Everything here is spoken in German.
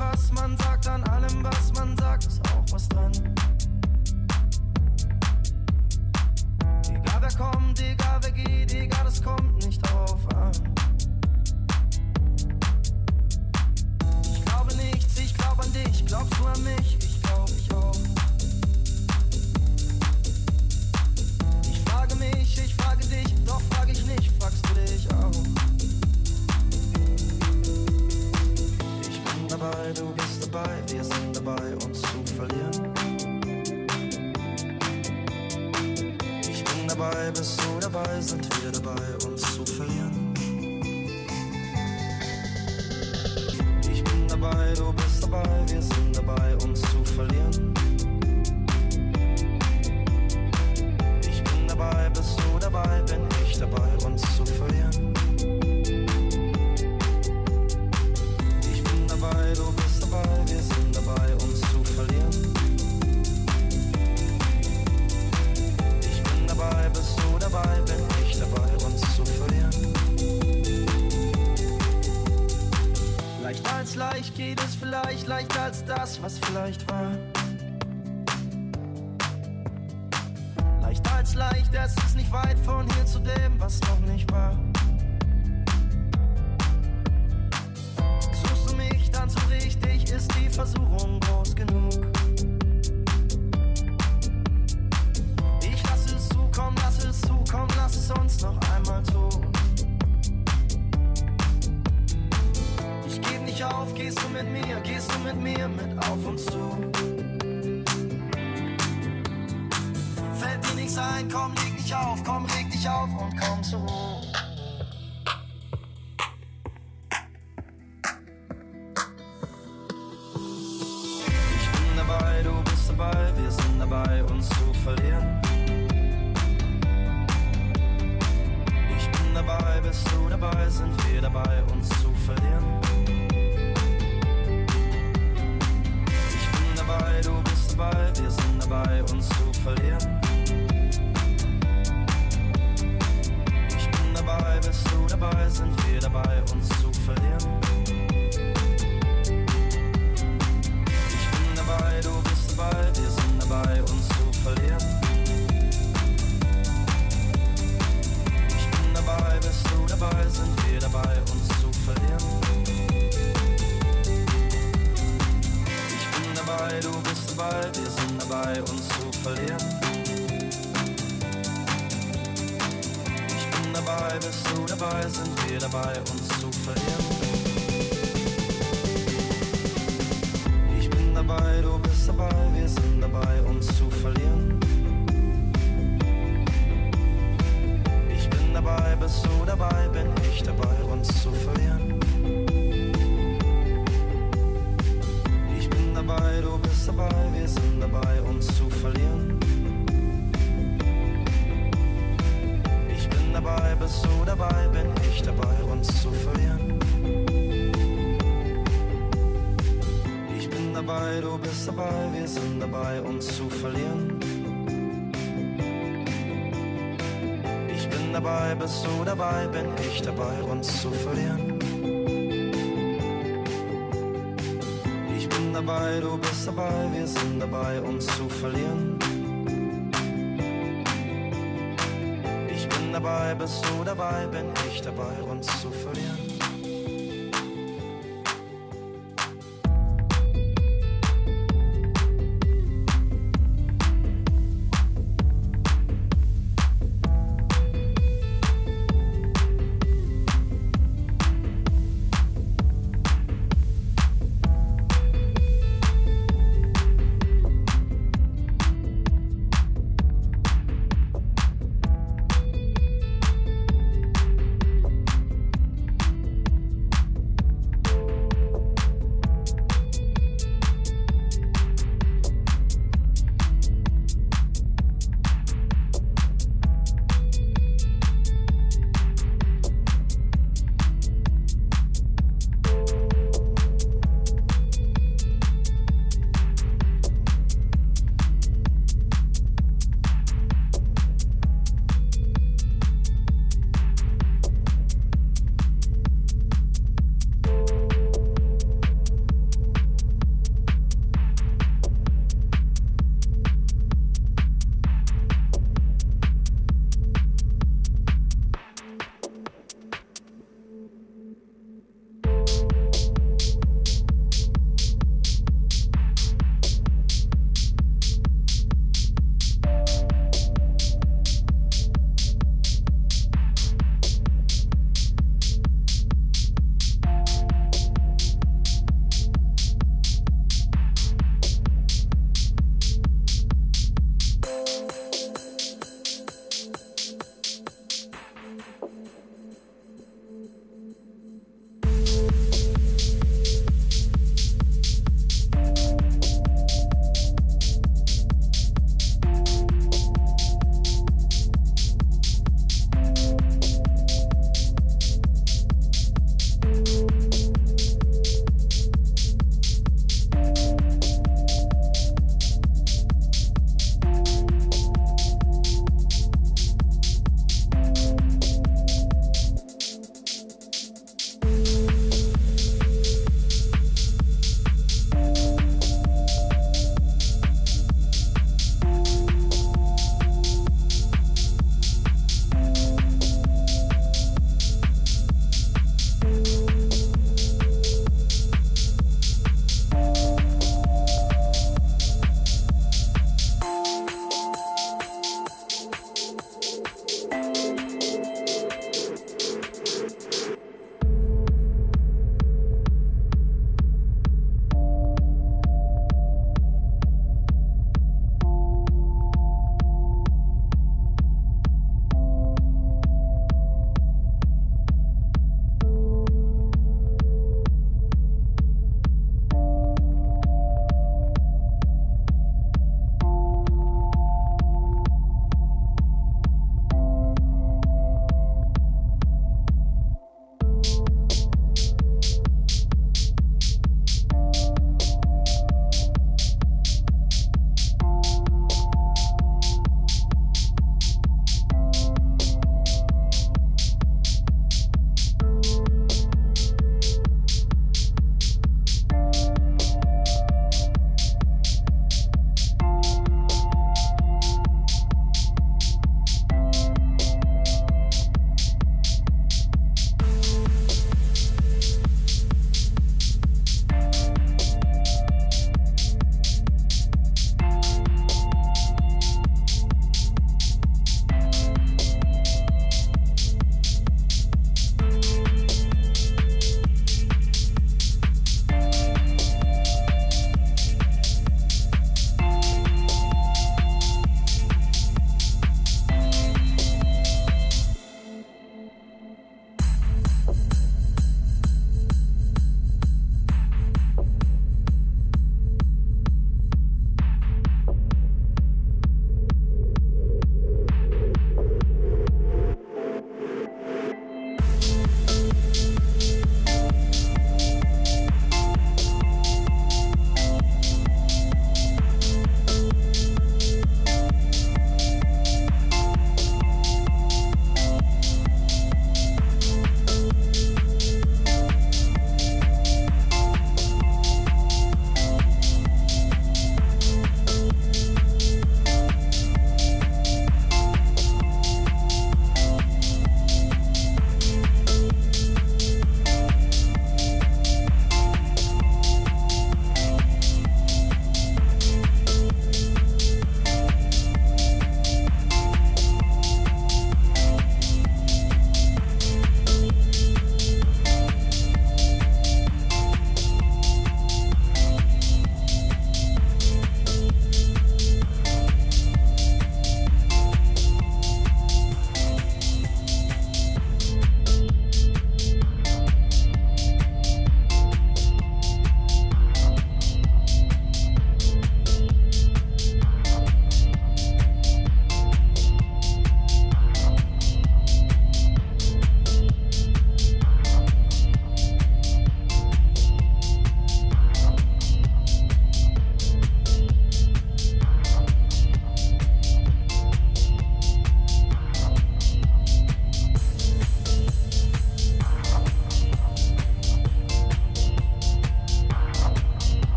was man sagt, an allem, was man sagt, ist auch was dran. Egal wer kommt, egal wer geht, egal, das kommt nicht drauf an. Ich glaube nichts, ich glaube an dich, glaubst du an mich, ich glaube ich auch. Ich frage mich, ich frage dich, doch frage ich nicht, fragst du dich auch. dabei, du bist dabei, wir sind dabei, uns zu verlieren. Ich bin dabei, bist du dabei, sind wir dabei, uns zu verlieren. Ich bin dabei, du bist dabei, wir sind dabei, uns zu verlieren. Ich bin dabei, bist du dabei, bin ich dabei, uns zu verlieren. Vielleicht geht es vielleicht leichter als das, was vielleicht war. Leichter als leicht, es ist nicht weit von hier zu dem, was noch nicht war. Suchst du mich dann so richtig, ist die Versuchung groß genug.